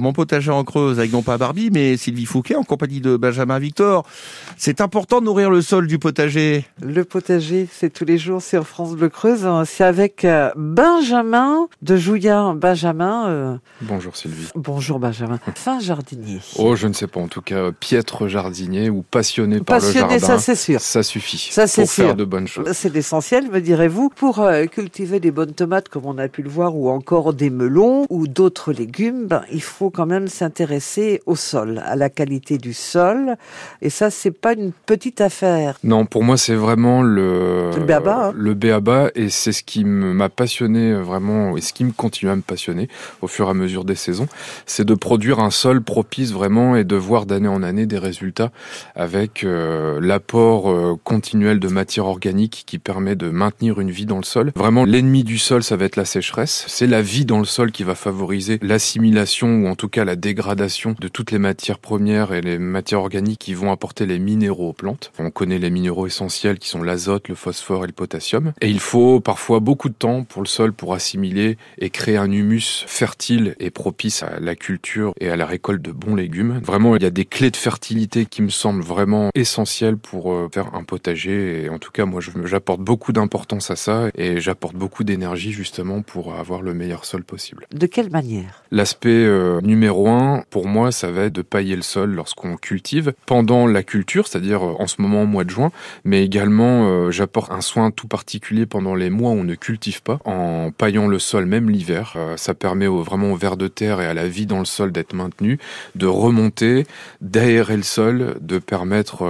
Mon potager en creuse avec non pas Barbie, mais Sylvie Fouquet en compagnie de Benjamin Victor. C'est important de nourrir le sol du potager. Le potager, c'est tous les jours sur France Bleu Creuse. C'est avec euh, Benjamin de Jouillard. Benjamin. euh, Bonjour Sylvie. Bonjour Benjamin. Fin jardinier. Oh, je ne sais pas, en tout cas, piètre jardinier ou passionné par le Passionné, jardin. ça c'est sûr. Ça suffit Ça, c'est pour faire sûr. de bonnes choses. C'est l'essentiel, me direz-vous, pour euh, cultiver des bonnes tomates, comme on a pu le voir, ou encore des melons ou d'autres légumes. Ben, il faut quand même s'intéresser au sol, à la qualité du sol. Et ça, c'est pas une petite affaire. Non, pour moi, c'est vraiment le, le b.a.-ba, hein. le b.a.-ba, et c'est ce qui m'a passionné vraiment, et ce qui me continue à me passionner au fur et à mesure des saisons, c'est de produire un sol propice vraiment et de voir d'année en année des résultats avec euh, l'apport euh, continuel de matière organique qui permet de maintenir une vie dans le sol. Vraiment, l'ennemi du sol, ça va être la sécheresse. C'est la vie dans le sol qui va favoriser l'assimilation ou en tout cas la dégradation de toutes les matières premières et les matières organiques qui vont apporter les minéraux aux plantes. On connaît les minéraux essentiels qui sont l'azote, le phosphore et le potassium. Et il faut parfois beaucoup de temps pour le sol pour assimiler et créer un humus fertile et propice à la culture et à la récolte de bons légumes. Vraiment, il y a des clés de fertilité qui me semblent vraiment essentielles pour euh, faire un potager. Et en tout cas, moi, j'apporte beaucoup d'importance à ça et j'apporte beaucoup d'énergie justement pour avoir le meilleur sol possible. De quelle manière? L'aspect euh, numéro un, pour moi, ça va être de pailler le sol lorsqu'on cultive pendant la culture, c'est-à-dire euh, en ce moment au mois de juin, mais également euh, j'apporte un soin tout particulier pendant les mois où on ne cultive pas, en paillant le sol même l'hiver. Ça permet vraiment au ver de terre et à la vie dans le sol d'être maintenu, de remonter, d'aérer le sol, de permettre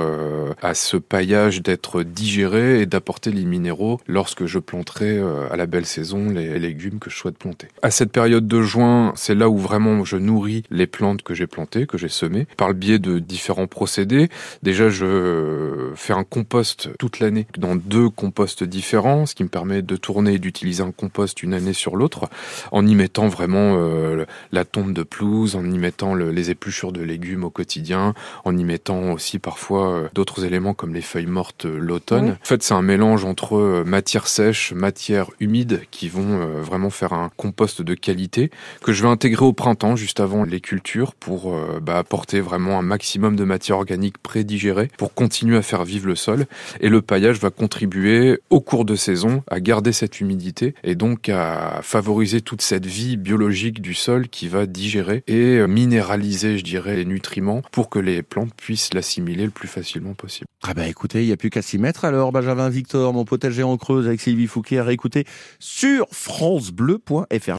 à ce paillage d'être digéré et d'apporter les minéraux lorsque je planterai à la belle saison les légumes que je souhaite planter. À cette période de juin, c'est là où vraiment je nourris les plantes que j'ai plantées, que j'ai semées, par le biais de différents procédés. Déjà, je fais un compost toute l'année dans deux composts différents, ce qui me permet de tourner et d'utiliser un compost une année sur l'autre, en y mettant vraiment euh, la tombe de pelouse, en y mettant le- les épluchures de légumes au quotidien, en y mettant aussi parfois euh, d'autres éléments comme les feuilles mortes euh, l'automne. Oui. En fait, c'est un mélange entre euh, matière sèche, matière humide, qui vont vraiment faire un compost de qualité que je vais intégrer au printemps, juste avant les cultures, pour euh, bah, apporter vraiment un maximum de matière organique prédigérée pour continuer à faire vivre le sol. Et le paillage va contribuer au cours de saison à garder cette humidité et donc à favoriser toute cette vie biologique du sol qui va digérer et minéraliser, je dirais, les nutriments pour que les plantes puissent l'assimiler le plus facilement possible. Ah bah écoutez, il n'y a plus qu'à s'y mettre alors, Benjamin Victor, mon potager en creuse avec Sylvie Fouquet à réécouter sur francebleu.fr.